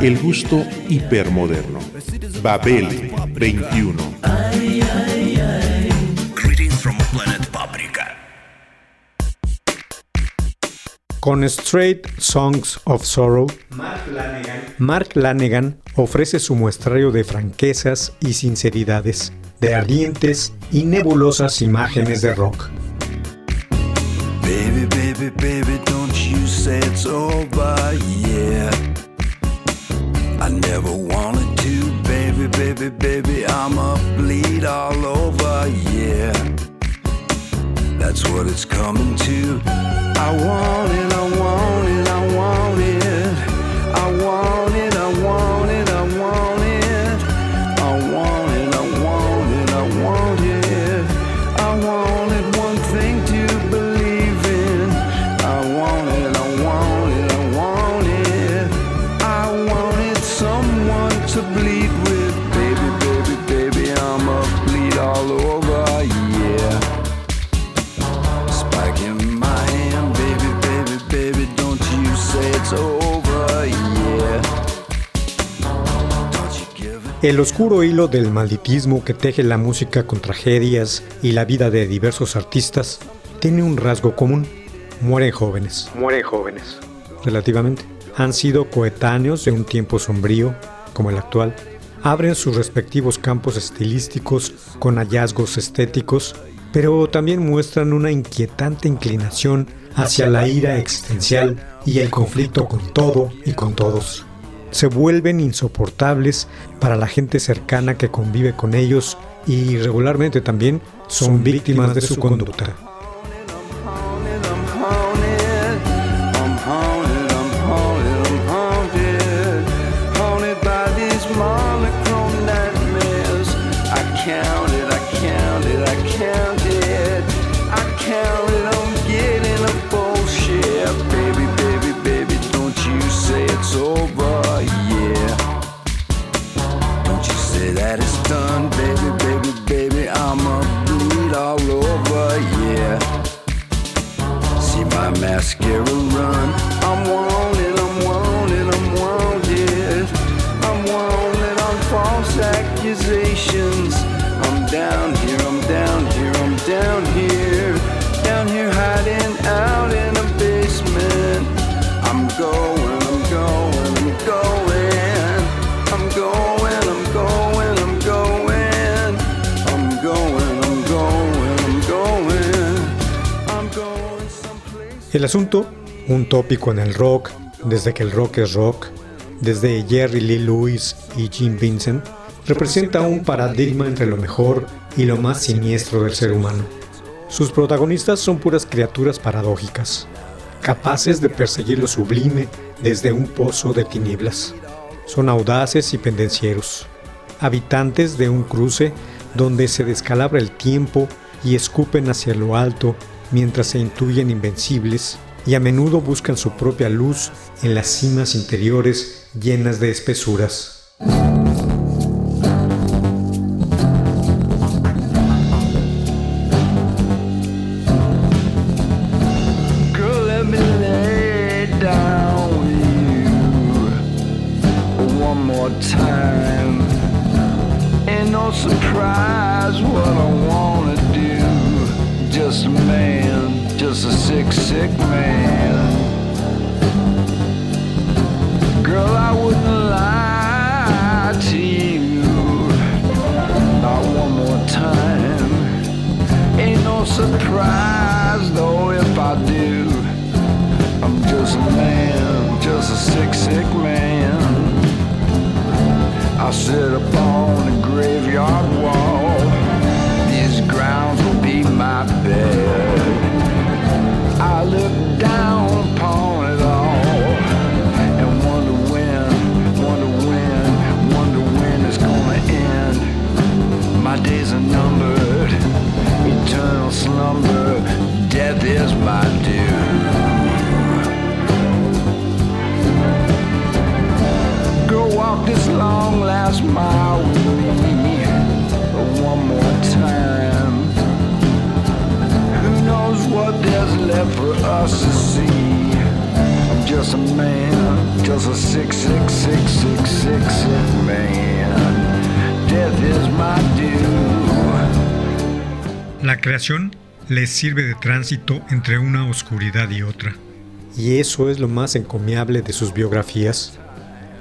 El gusto hipermoderno. Babel 21. Greetings from planet Paprika. Con Straight Songs of Sorrow, Mark Lanegan ofrece su muestrario de franquezas y sinceridades, de ardientes y nebulosas imágenes de rock. Baby, baby, baby, don't you say it's over, yeah. Never wanted to, baby, baby, baby, I'ma bleed all over, yeah. That's what it's coming to. I want it, I want it, El oscuro hilo del malditismo que teje la música con tragedias y la vida de diversos artistas tiene un rasgo común. Mueren jóvenes. Mueren jóvenes. Relativamente. Han sido coetáneos de un tiempo sombrío, como el actual. Abren sus respectivos campos estilísticos con hallazgos estéticos, pero también muestran una inquietante inclinación hacia la ira existencial y el conflicto con todo y con todos se vuelven insoportables para la gente cercana que convive con ellos y regularmente también son víctimas de su conducta. Un tópico en el rock, desde que el rock es rock, desde Jerry Lee Lewis y Jim Vincent, representa un paradigma entre lo mejor y lo más siniestro del ser humano. Sus protagonistas son puras criaturas paradójicas, capaces de perseguir lo sublime desde un pozo de tinieblas. Son audaces y pendencieros, habitantes de un cruce donde se descalabra el tiempo y escupen hacia lo alto mientras se intuyen invencibles y a menudo buscan su propia luz en las cimas interiores llenas de espesuras. No surprise though if I do. I'm just a man, just a sick, sick man. I sit upon the graveyard wall. These grounds will be my bed. I look La creación les sirve de tránsito entre una oscuridad y otra. Y eso es lo más encomiable de sus biografías.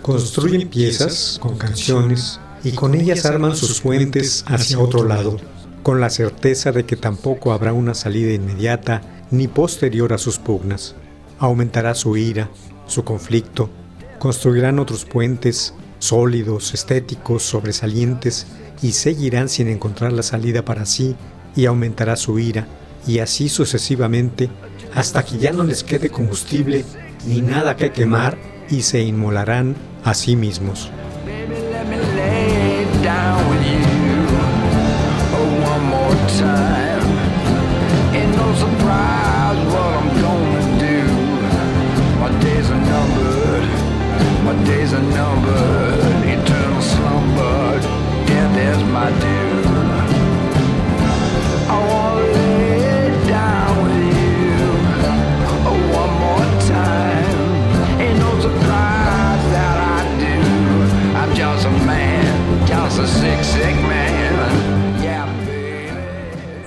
Construyen piezas con canciones y con ellas arman sus puentes hacia otro lado, con la certeza de que tampoco habrá una salida inmediata ni posterior a sus pugnas. Aumentará su ira, su conflicto, construirán otros puentes sólidos, estéticos, sobresalientes, y seguirán sin encontrar la salida para sí, y aumentará su ira, y así sucesivamente, hasta que ya no les quede combustible ni nada que quemar, y se inmolarán a sí mismos. Let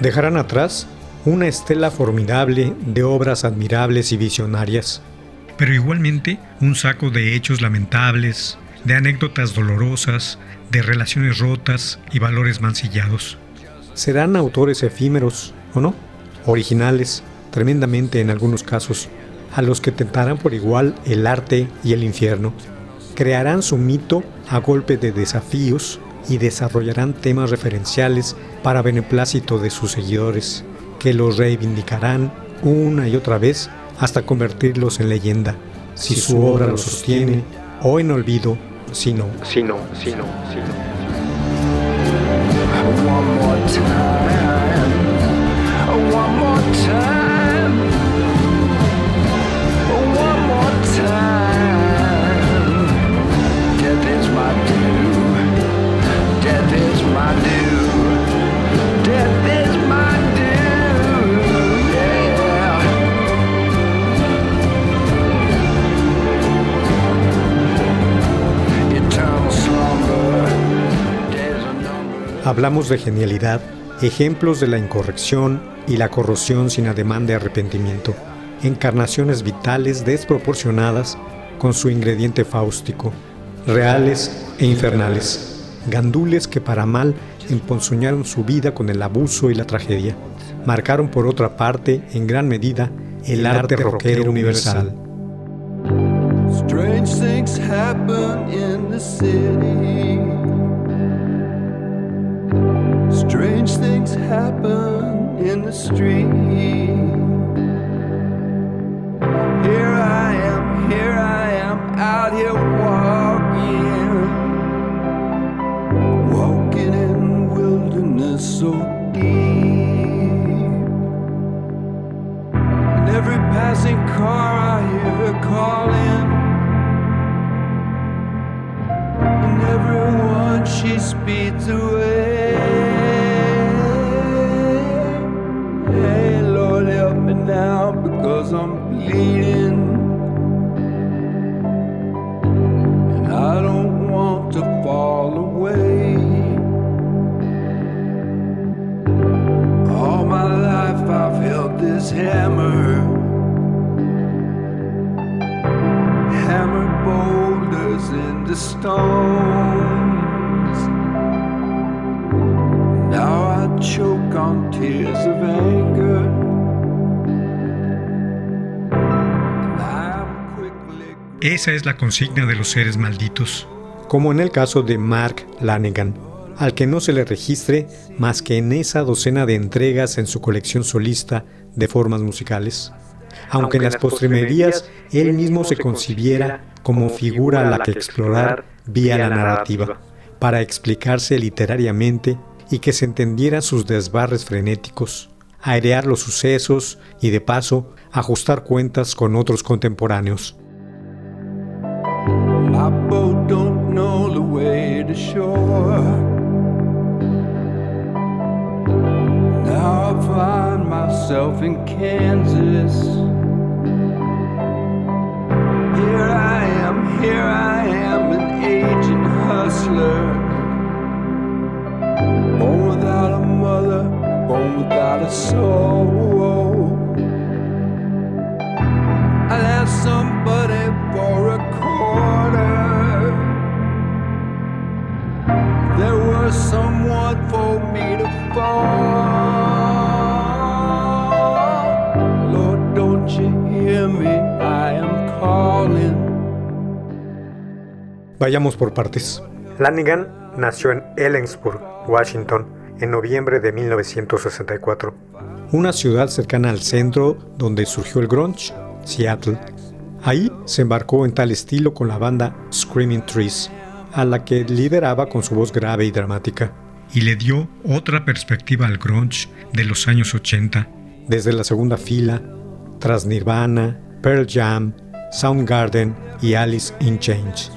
Dejarán atrás una estela formidable de obras admirables y visionarias, pero igualmente un saco de hechos lamentables, de anécdotas dolorosas, de relaciones rotas y valores mancillados. Serán autores efímeros, ¿o no? Originales, tremendamente en algunos casos, a los que tentarán por igual el arte y el infierno. Crearán su mito a golpe de desafíos y desarrollarán temas referenciales para beneplácito de sus seguidores, que los reivindicarán una y otra vez hasta convertirlos en leyenda, si su obra lo sostiene, o en olvido, si no, si no, si no, si no. Hablamos de genialidad, ejemplos de la incorrección y la corrosión sin ademán de arrepentimiento, encarnaciones vitales desproporcionadas con su ingrediente fáustico, reales e infernales, gandules que para mal emponzoñaron su vida con el abuso y la tragedia, marcaron por otra parte en gran medida el arte rockero universal. Strange things happen in the city. Things happen in the street. Here I am, here I am, out here walking. Walking in wilderness so deep. And every passing car I hear her calling. And everyone she speeds away. Because I'm bleeding. Esa es la consigna de los seres malditos, como en el caso de Mark Lanegan, al que no se le registre más que en esa docena de entregas en su colección solista de formas musicales. Aunque en las postrimerías él mismo se concibiera como figura a la que explorar vía la narrativa, para explicarse literariamente y que se entendieran sus desbarres frenéticos, airear los sucesos y de paso ajustar cuentas con otros contemporáneos. My boat don't know the way to shore. Now I find myself in Kansas. Here I am, here I am, an aging hustler. Born without a mother, born without a soul. I'll have somebody fall. Lord, don't you hear me? I am calling. Vayamos por partes. Lanigan nació en Ellensburg, Washington, en noviembre de 1964, una ciudad cercana al centro donde surgió el grunge, Seattle. Ahí se embarcó en tal estilo con la banda Screaming Trees, a la que lideraba con su voz grave y dramática, y le dio otra perspectiva al grunge de los años 80, desde la segunda fila, tras Nirvana, Pearl Jam, Soundgarden y Alice in Chains.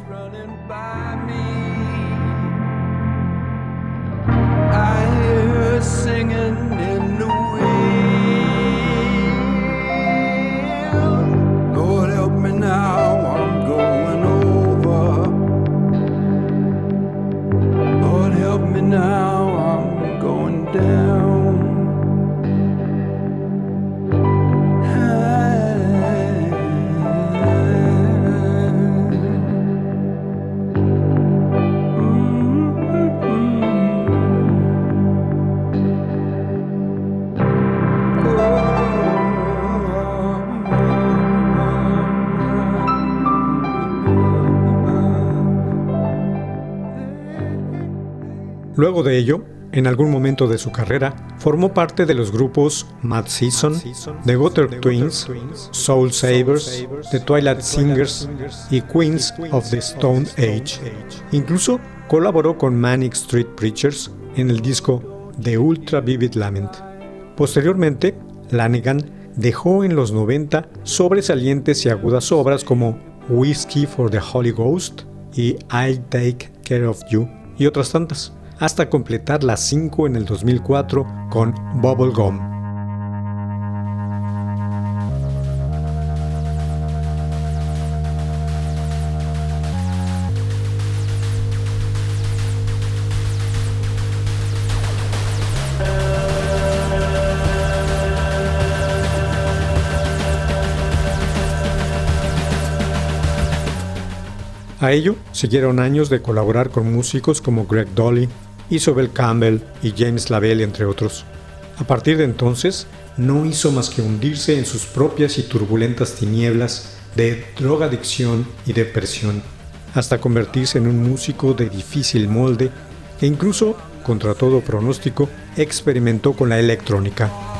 Luego de ello, en algún momento de su carrera, formó parte de los grupos Mad Season, The Gutter Twins, Soul Savers, The Twilight Singers y Queens of the Stone Age. Incluso colaboró con Manic Street Preachers en el disco The Ultra Vivid Lament. Posteriormente, Lanigan dejó en los 90 sobresalientes y agudas obras como Whiskey for the Holy Ghost y I'll Take Care of You y otras tantas hasta completar las 5 en el 2004 con Bubblegum. A ello siguieron años de colaborar con músicos como Greg Dolly, Isobel Campbell y James Lavelle, entre otros. A partir de entonces, no hizo más que hundirse en sus propias y turbulentas tinieblas de drogadicción y depresión, hasta convertirse en un músico de difícil molde e incluso, contra todo pronóstico, experimentó con la electrónica.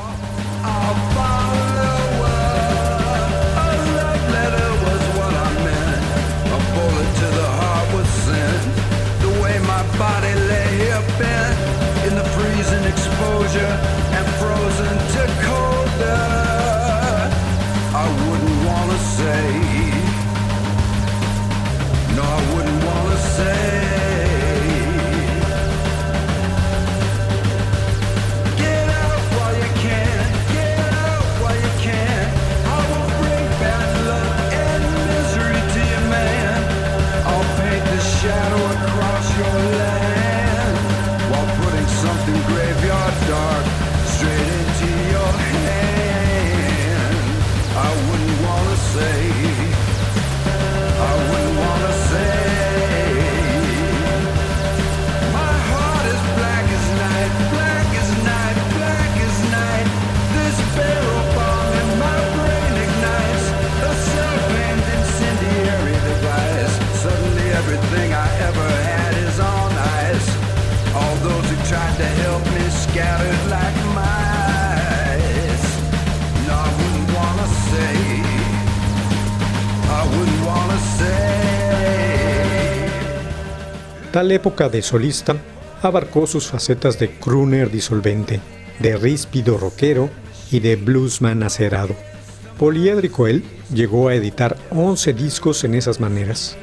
Tal época de solista abarcó sus facetas de crooner disolvente, de ríspido rockero y de bluesman acerado. Poliédrico él llegó a editar 11 discos en esas maneras.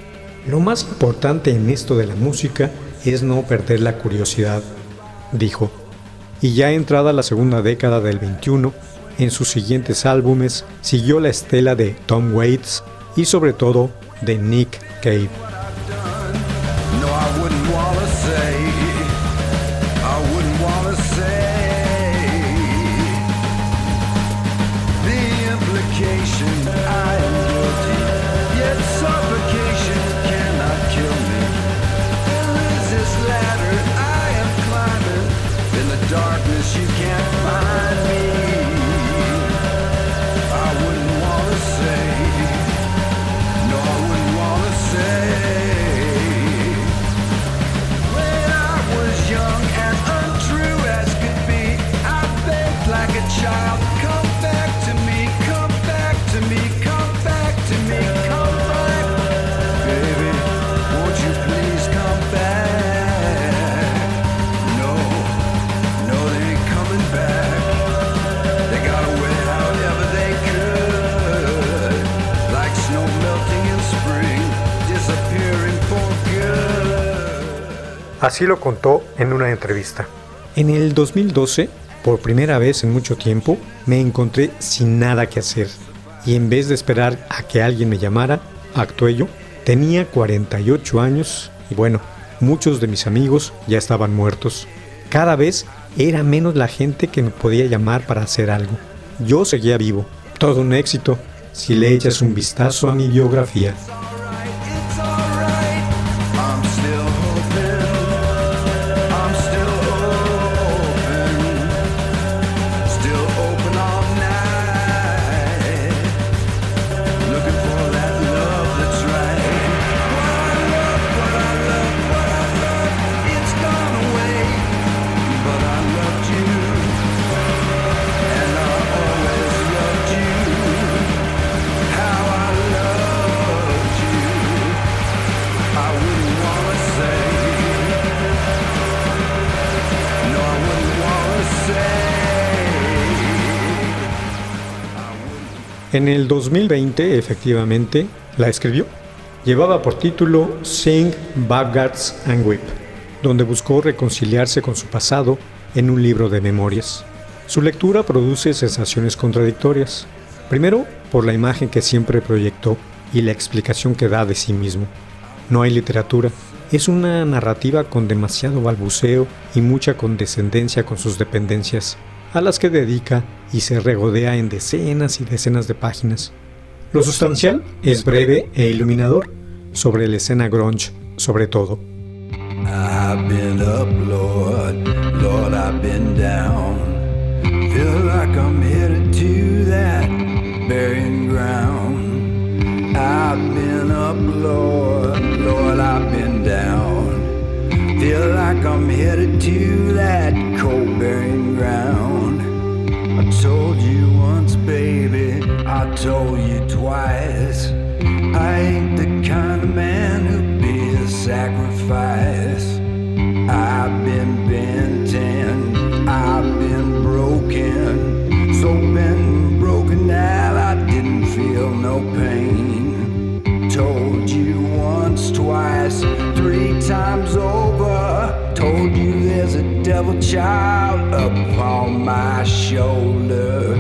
Lo más importante en esto de la música es no perder la curiosidad, dijo. Y ya entrada la segunda década del 21, en sus siguientes álbumes siguió la estela de Tom Waits y sobre todo de Nick Cave. Así lo contó en una entrevista. En el 2012, por primera vez en mucho tiempo, me encontré sin nada que hacer. Y en vez de esperar a que alguien me llamara, actué yo. Tenía 48 años y bueno, muchos de mis amigos ya estaban muertos. Cada vez era menos la gente que me podía llamar para hacer algo. Yo seguía vivo. Todo un éxito si le echas un vistazo a mi biografía. En el 2020, efectivamente, la escribió. Llevaba por título Sing, Baggards and Weep, donde buscó reconciliarse con su pasado en un libro de memorias. Su lectura produce sensaciones contradictorias. Primero, por la imagen que siempre proyectó y la explicación que da de sí mismo. No hay literatura, es una narrativa con demasiado balbuceo y mucha condescendencia con sus dependencias, a las que dedica y se regodea en decenas y decenas de páginas. Lo sustancial es breve e iluminador, sobre la escena grunge sobre todo. I've been up, Lord, Lord, I've been down. Feel like I'm headed to that burying ground. I've been up, Lord, Lord, I've been down. Feel like I'm headed to that cold burying ground. I told you once, baby, I told you twice. I ain't the kind of man who'd be a sacrifice. Devil child up on my shoulder.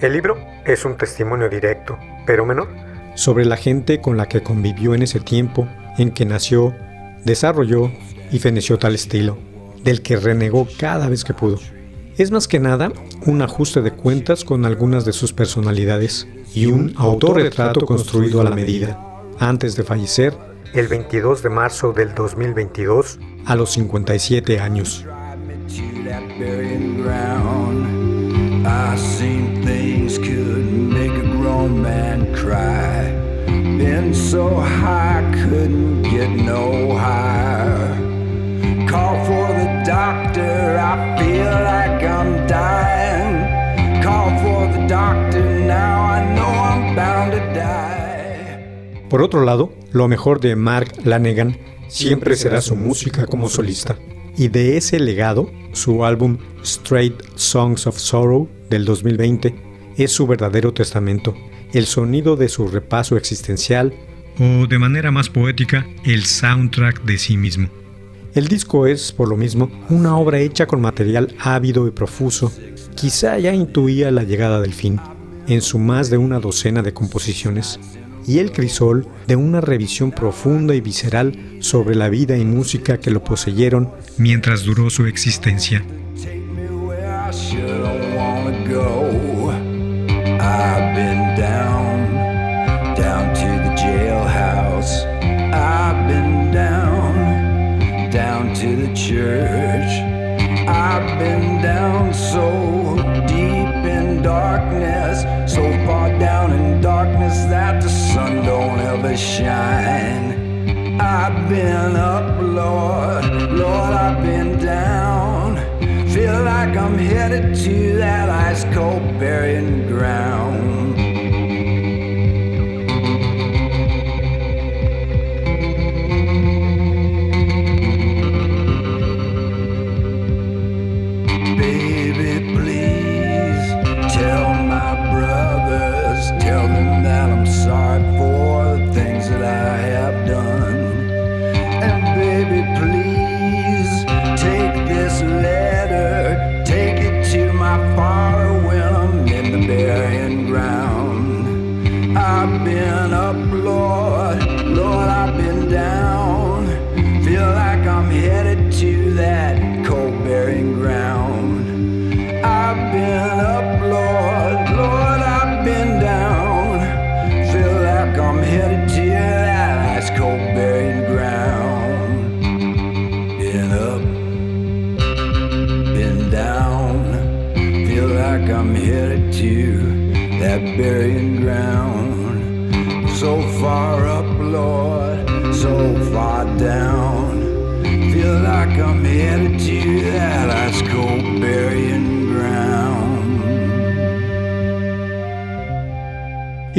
El libro es un testimonio directo, pero menor, sobre la gente con la que convivió en ese tiempo en que nació, desarrolló y feneció tal estilo, del que renegó cada vez que pudo. Es más que nada un ajuste de cuentas con algunas de sus personalidades y un autorretrato construido a la medida, antes de fallecer el 22 de marzo del 2022 a los 57 años. Been so. Call for the doctor. Por otro lado, lo mejor de Mark Lanegan siempre será su música como solista. Y de ese legado, su álbum Straight Songs of Sorrow del 2020 es su verdadero testamento, el sonido de su repaso existencial o de manera más poética, el soundtrack de sí mismo. El disco es, por lo mismo, una obra hecha con material ávido y profuso. Quizá ya intuía la llegada del fin, en su más de una docena de composiciones, y el crisol de una revisión profunda y visceral sobre la vida y música que lo poseyeron mientras duró su existencia. I've been up, Lord, Lord, I've been down. Feel like I'm headed to that ice cold burying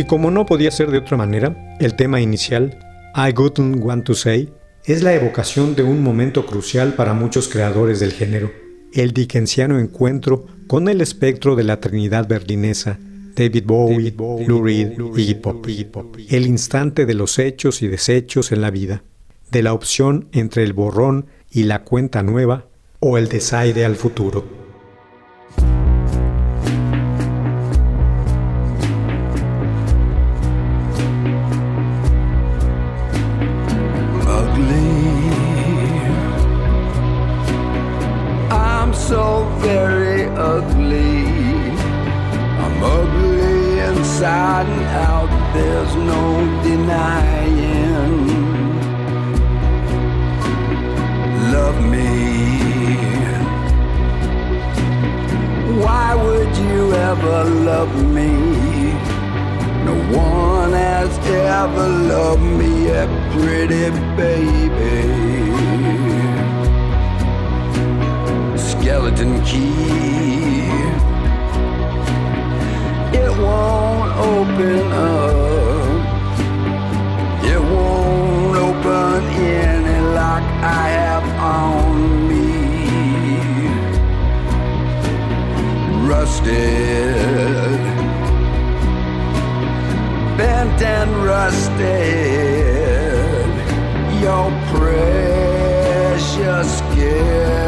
como no podía ser de otra manera, el tema inicial, I Wouldn't Want to Say, es la evocación de un momento crucial para muchos creadores del género, el dickensiano encuentro con el espectro de la Trinidad berlinesa, David Bowie, Lou Reed y Iggy Pop, el instante de los hechos y desechos en la vida, de la opción entre el borrón y la cuenta nueva o el desaire al futuro. And out, there's no denying. Love me. Why would you ever love me? No one has ever loved me, a pretty baby. Skeleton key. It won't open up. It won't open any lock I have on me. Rusted bent and rusted. Your precious skeleton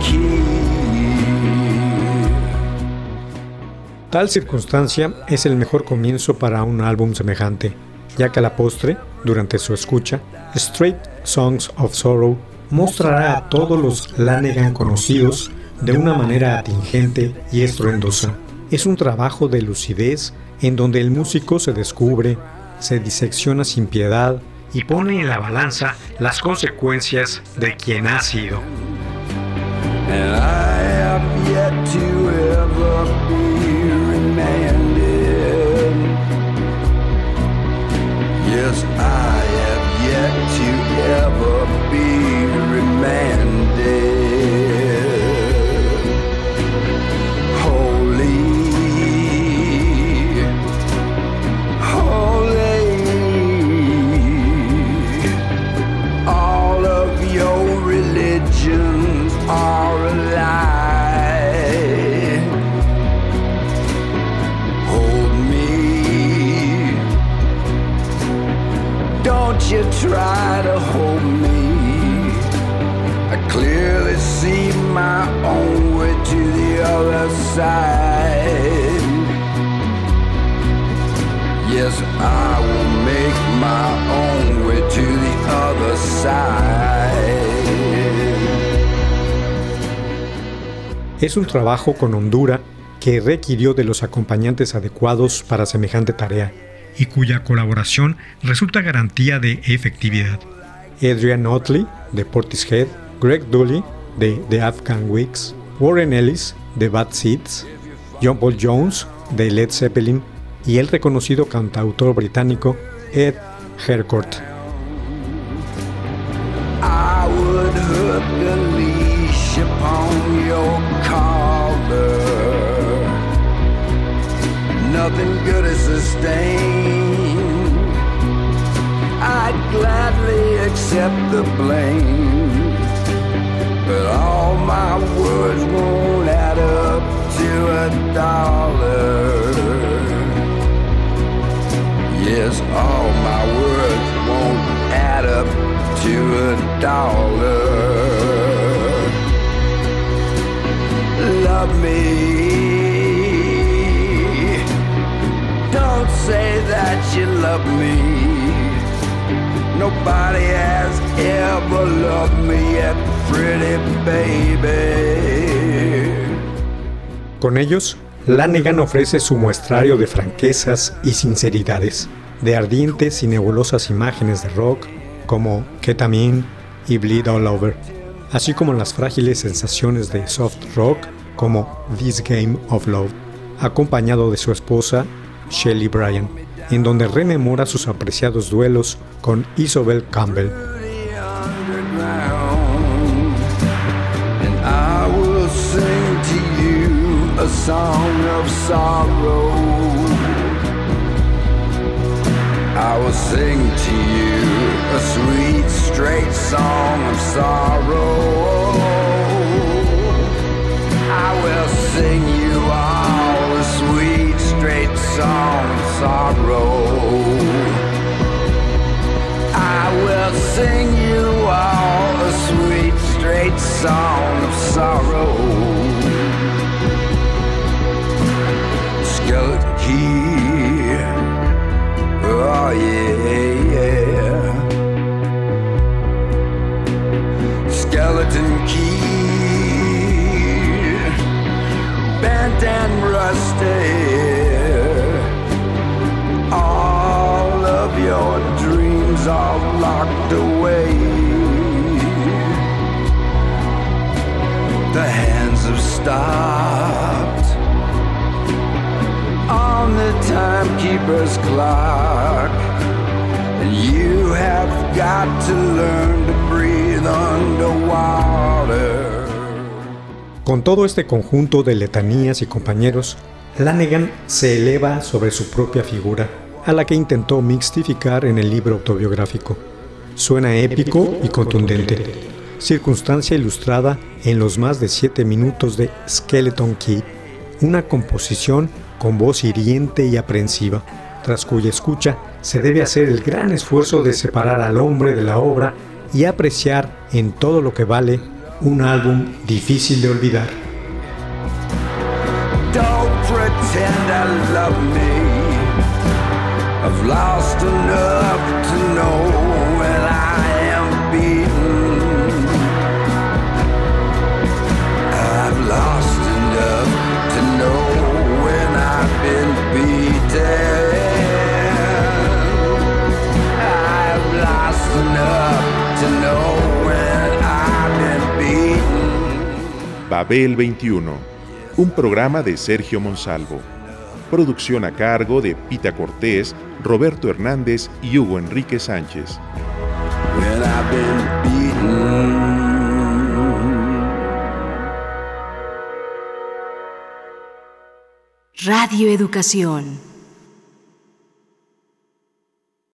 key. Tal circunstancia es el mejor comienzo para un álbum semejante, ya que a la postre, durante su escucha, Straight Songs of Sorrow mostrará a todos los Lanegan conocidos de una manera atingente y estruendosa. Es un trabajo de lucidez en donde el músico se descubre, se disecciona sin piedad y pone en la balanza las consecuencias de quien ha sido. Es un trabajo con hondura que requirió de los acompañantes adecuados para semejante tarea y cuya colaboración resulta garantía de efectividad. Adrian Otley, de Portishead, Greg Dooley, de The Afghan Weeks, Warren Ellis, de Bad Seeds, John Paul Jones, de Led Zeppelin, y el reconocido cantautor británico Ed Harcourt. Accept the blame. But all my words won't add up to a dollar. Yes, all my words won't add up to a dollar. Love me. Don't say that you love me. Nobody has ever loved me pretty baby. Con ellos, Lanegan ofrece su muestrario de franquezas y sinceridades, de ardientes y nebulosas imágenes de rock como Ketamine y Bleed All Over, así como las frágiles sensaciones de soft rock como This Game of Love, acompañado de su esposa Shelley Bryan, en donde rememora sus apreciados duelos con Isobel Campbell. I will sing you all a sweet, straight song sorrow. I will sing you all a sweet, straight song of sorrow. Skeleton key, oh yeah. Skeleton key, bent and rusted. Are locked away. The hands have stopped on the timekeeper's clock. And you have got to learn to breathe underwater. Con todo este conjunto de letanías y compañeros, Lanegan se eleva sobre su propia figura, a la que intentó mixtificar en el libro autobiográfico. Suena épico y contundente, circunstancia ilustrada en los más de siete minutos de Skeleton Key, una composición con voz hiriente y aprensiva, tras cuya escucha se debe hacer el gran esfuerzo de separar al hombre de la obra y apreciar en todo lo que vale un álbum difícil de olvidar. I've lost enough to know when I am beaten. I've lost enough to know when I've been beaten. I've lost enough to know when I've been beaten. Babel 21, un programa de Sergio Monsalvo. Producción a cargo de Pita Cortés, Roberto Hernández y Hugo Enrique Sánchez. Radio Educación.